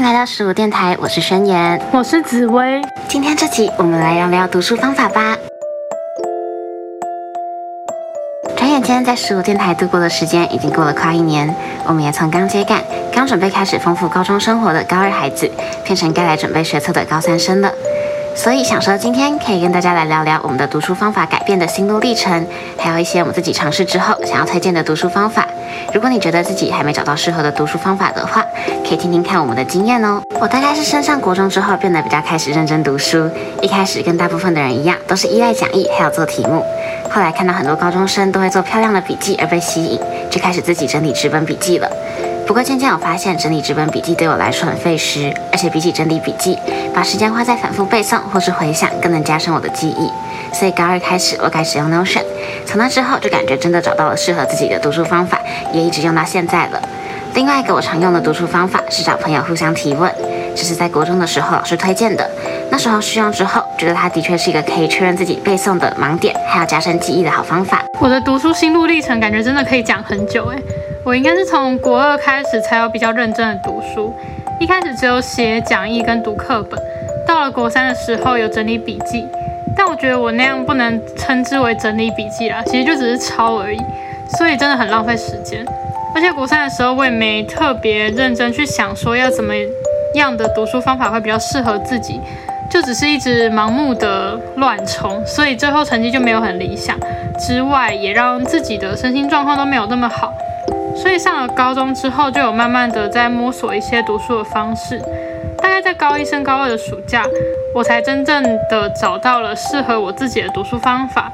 迎来到十五电台，我是宣言，我是紫薇。今天这集我们来聊聊读书方法吧。转眼间，在十五电台度过的时间已经过了快一年，我们也从刚接干、刚准备开始丰富高中生活的高二孩子，变成该来准备学测的高三生了。所以想说，今天可以跟大家来聊聊我们的读书方法改变的心路历程，还有一些我们自己尝试之后想要推荐的读书方法。如果你觉得自己还没找到适合的读书方法的话，可以听听看我们的经验哦。我大概是升上国中之后变得比较开始认真读书，一开始跟大部分的人一样，都是依赖讲义还有做题目。后来看到很多高中生都会做漂亮的笔记而被吸引，就开始自己整理纸本笔记了。不过渐渐我发现整理这本笔记对我来说很费时，而且比起整理笔记，把时间花在反复背诵或是回想更能加深我的记忆。所以高二开始我开始用 Notion，从那之后就感觉真的找到了适合自己的读书方法，也一直用到现在了。另外一个我常用的读书方法是找朋友互相提问，这是在国中的时候老师推荐的，那时候试用之后觉得它的确是一个可以确认自己背诵的盲点，还有加深记忆的好方法。我的读书心路历程感觉真的可以讲很久诶。我应该是从国二开始才有比较认真的读书，一开始只有写讲义跟读课本，到了国三的时候有整理笔记，但我觉得我那样不能称之为整理笔记啦，其实就只是抄而已，所以真的很浪费时间。而且国三的时候我也没特别认真去想说要怎么样的读书方法会比较适合自己，就只是一直盲目的乱冲，所以最后成绩就没有很理想，之外也让自己的身心状况都没有那么好。所以上了高中之后，就有慢慢的在摸索一些读书的方式。大概在高一升高二的暑假，我才真正的找到了适合我自己的读书方法。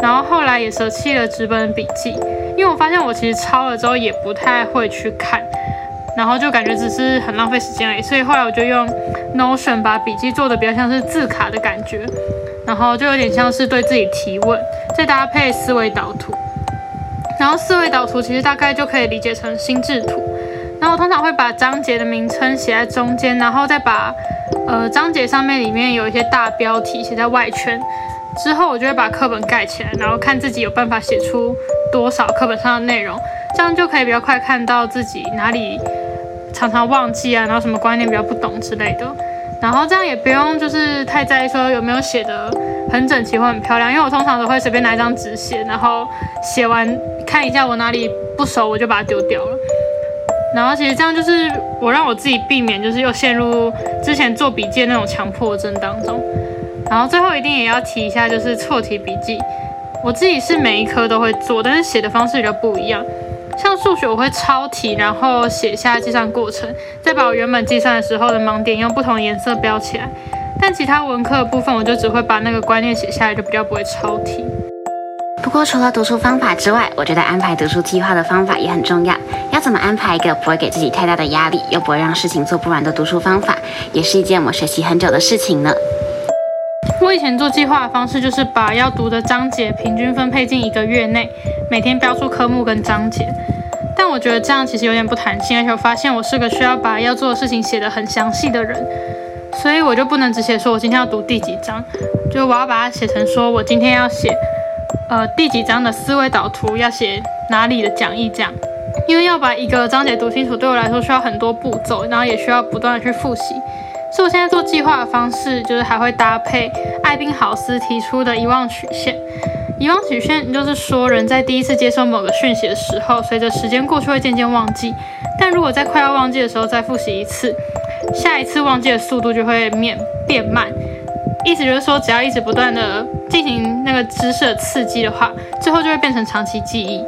然后后来也舍弃了纸本笔记，因为我发现我其实抄了之后也不太会去看，然后就感觉只是很浪费时间而已。所以后来我就用 Notion 把笔记做的比较像是字卡的感觉，然后就有点像是对自己提问，再搭配思维导图。然后思维导图其实大概就可以理解成心智图，然后我通常会把章节的名称写在中间，然后再把呃章节上面里面有一些大标题写在外圈，之后我就会把课本盖起来，然后看自己有办法写出多少课本上的内容，这样就可以比较快看到自己哪里常常忘记啊，然后什么观念比较不懂之类的，然后这样也不用就是太在意说有没有写的很整齐或很漂亮，因为我通常都会随便拿一张纸写，然后写完。看一下我哪里不熟，我就把它丢掉了。然后其实这样就是我让我自己避免，就是又陷入之前做笔记那种强迫症当中。然后最后一定也要提一下，就是错题笔记。我自己是每一科都会做，但是写的方式比较不一样。像数学我会抄题，然后写下计算过程，再把我原本计算的时候的盲点用不同颜色标起来。但其他文科的部分，我就只会把那个观念写下来，就比较不会抄题。不过除了读书方法之外，我觉得安排读书计划的方法也很重要。要怎么安排一个不会给自己太大的压力，又不会让事情做不完的读书方法，也是一件我学习很久的事情呢。我以前做计划的方式就是把要读的章节平均分配进一个月内，每天标注科目跟章节。但我觉得这样其实有点不弹性，而且我发现我是个需要把要做的事情写得很详细的人，所以我就不能只写说我今天要读第几章，就我要把它写成说我今天要写。呃，第几章的思维导图要写哪里的讲义这样，因为要把一个章节读清楚，对我来说需要很多步骤，然后也需要不断的去复习。所以我现在做计划的方式，就是还会搭配艾宾豪斯提出的遗忘曲线。遗忘曲线就是说，人在第一次接收某个讯息的时候，随着时间过去会渐渐忘记，但如果在快要忘记的时候再复习一次，下一次忘记的速度就会变变慢。意思就是说，只要一直不断的进行那个知识的刺激的话，最后就会变成长期记忆。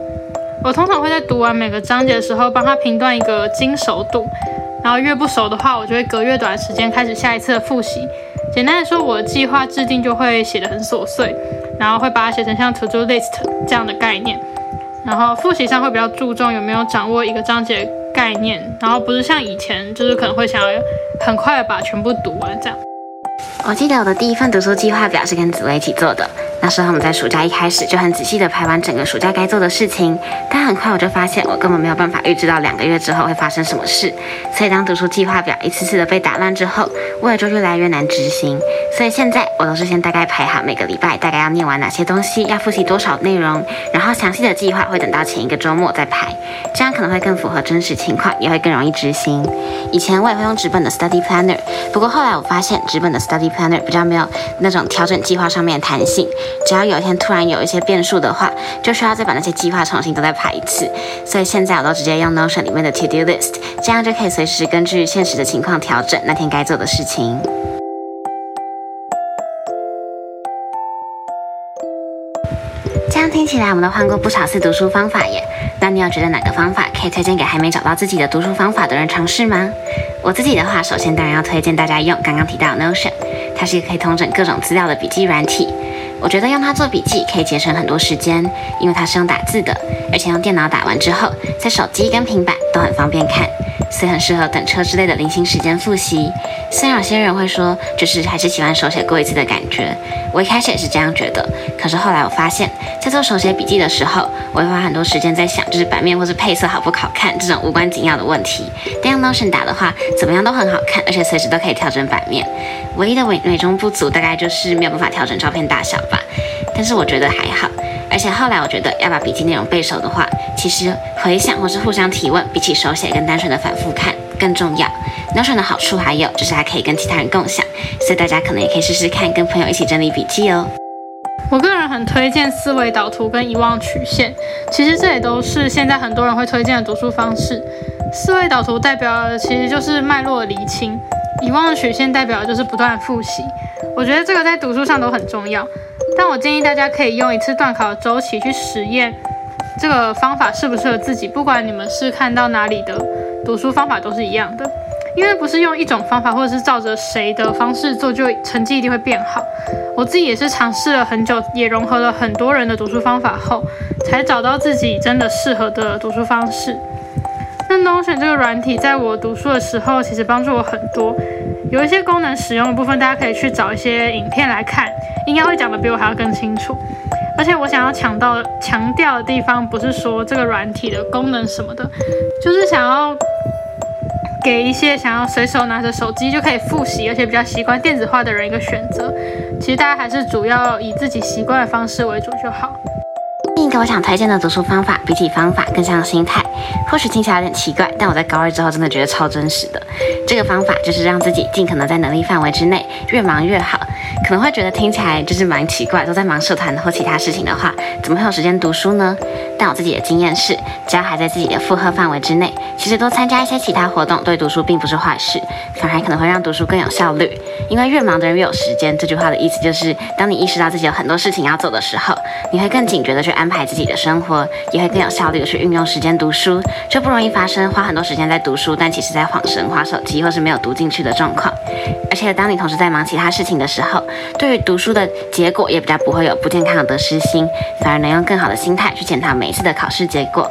我通常会在读完每个章节的时候，帮他评断一个精熟度，然后越不熟的话，我就会隔越短时间开始下一次的复习。简单来说，我的计划制定就会写的很琐碎，然后会把它写成像 to do list 这样的概念。然后复习上会比较注重有没有掌握一个章节概念，然后不是像以前就是可能会想要很快把全部读完这样。我记得我的第一份读书计划表是跟紫薇一起做的，那时候我们在暑假一开始就很仔细地排完整个暑假该做的事情，但很快我就发现我根本没有办法预知到两个月之后会发生什么事。所以当读书计划表一次次的被打乱之后，我也就越来越难执行。所以现在我都是先大概排好每个礼拜大概要念完哪些东西，要复习多少内容，然后详细的计划会等到前一个周末再排，这样可能会更符合真实情况，也会更容易执行。以前我也会用纸本的 study planner，不过后来我发现纸本的 study planner 比较没有那种调整计划上面的弹性。只要有一天突然有一些变数的话，就需要再把那些计划重新都再排一次。所以现在我都直接用 Notion 里面的 To Do List，这样就可以随时根据现实的情况调整那天该做的事情。这样听起来，我们都换过不少次读书方法耶。那你有觉得哪个方法可以推荐给还没找到自己的读书方法的人尝试吗？我自己的话，首先当然要推荐大家用刚刚提到 Notion，它是一个可以通整各种资料的笔记软体。我觉得用它做笔记可以节省很多时间，因为它是用打字的，而且用电脑打完之后，在手机跟平板都很方便看，所以很适合等车之类的零星时间复习。虽然有些人会说，就是还是喜欢手写过一次的感觉，我一开始也是这样觉得。可是后来我发现，在做手写笔记的时候，我会花很多时间在想，就是版面或是配色好不好看这种无关紧要的问题。但用 Notion 打的话，怎么样都很好看，而且随时都可以调整版面。唯一的美美中不足，大概就是没有办法调整照片大小吧。但是我觉得还好。而且后来我觉得，要把笔记内容背熟的话，其实回想或是互相提问，比起手写跟单纯的反复看更重要。Notion 的好处还有就是还可以跟其他人共享，所以大家可能也可以试试看，跟朋友一起整理笔记哦。我个人很推荐思维导图跟遗忘曲线，其实这也都是现在很多人会推荐的读书方式。思维导图代表的其实就是脉络厘清，遗忘曲线代表的就是不断复习。我觉得这个在读书上都很重要，但我建议大家可以用一次段考的周期去实验这个方法适不适合自己，不管你们是看到哪里的读书方法都是一样的。因为不是用一种方法，或者是照着谁的方式做，就成绩一定会变好。我自己也是尝试了很久，也融合了很多人的读书方法后，才找到自己真的适合的读书方式。那 Notion 这个软体，在我读书的时候，其实帮助我很多。有一些功能使用的部分，大家可以去找一些影片来看，应该会讲的比我还要更清楚。而且我想要强到强调的地方，不是说这个软体的功能什么的，就是想要。给一些想要随手拿着手机就可以复习，而且比较习惯电子化的人一个选择。其实大家还是主要以自己习惯的方式为主就好。跟我想推荐的读书方法，比起方法更像心态。或许听起来有点奇怪，但我在高二之后真的觉得超真实的。这个方法就是让自己尽可能在能力范围之内，越忙越好。可能会觉得听起来就是蛮奇怪，都在忙社团或其他事情的话，怎么会有时间读书呢？但我自己的经验是，只要还在自己的负荷范围之内，其实多参加一些其他活动，对读书并不是坏事，反而可能会让读书更有效率。因为越忙的人越有时间，这句话的意思就是，当你意识到自己有很多事情要做的时候，你会更警觉的去安排自己的生活，也会更有效率的去运用时间读书，就不容易发生花很多时间在读书，但其实在晃神、划手机或是没有读进去的状况。而且当你同时在忙其他事情的时候，对于读书的结果也比较不会有不健康的得失心，反而能用更好的心态去检讨每。一次的考试结果，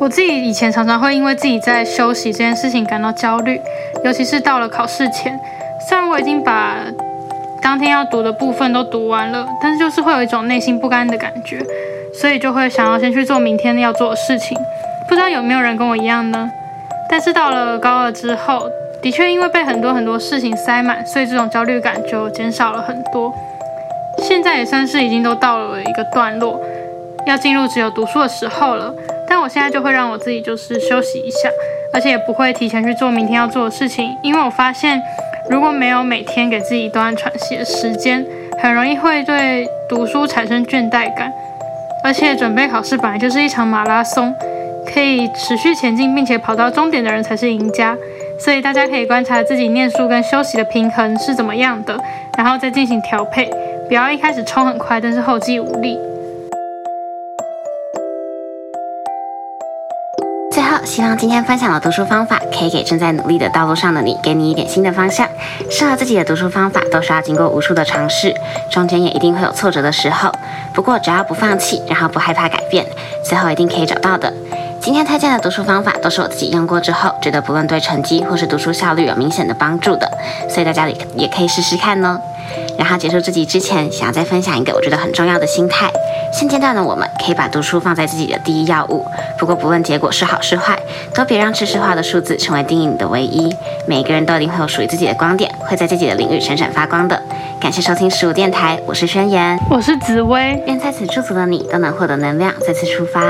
我自己以前常常会因为自己在休息这件事情感到焦虑，尤其是到了考试前。虽然我已经把当天要读的部分都读完了，但是就是会有一种内心不甘的感觉，所以就会想要先去做明天要做的事情。不知道有没有人跟我一样呢？但是到了高二之后，的确因为被很多很多事情塞满，所以这种焦虑感就减少了很多。现在也算是已经都到了一个段落。要进入只有读书的时候了，但我现在就会让我自己就是休息一下，而且也不会提前去做明天要做的事情，因为我发现如果没有每天给自己一段喘息的时间，很容易会对读书产生倦怠感。而且准备考试本来就是一场马拉松，可以持续前进并且跑到终点的人才是赢家。所以大家可以观察自己念书跟休息的平衡是怎么样的，然后再进行调配，不要一开始冲很快，但是后继无力。希望今天分享的读书方法可以给正在努力的道路上的你，给你一点新的方向。适合自己的读书方法都是要经过无数的尝试，中间也一定会有挫折的时候。不过只要不放弃，然后不害怕改变，最后一定可以找到的。今天推荐的读书方法都是我自己用过之后，觉得不论对成绩或是读书效率有明显的帮助的，所以大家也也可以试试看哦。然后结束自己之前，想要再分享一个我觉得很重要的心态。现阶段的我们可以把读书放在自己的第一要务，不过不论结果是好是坏，都别让知识化的数字成为定义你的唯一。每个人都一定会有属于自己的光点，会在自己的领域闪闪发光的。感谢收听十五电台，我是宣言，我是紫薇，愿在此驻足的你都能获得能量，再次出发。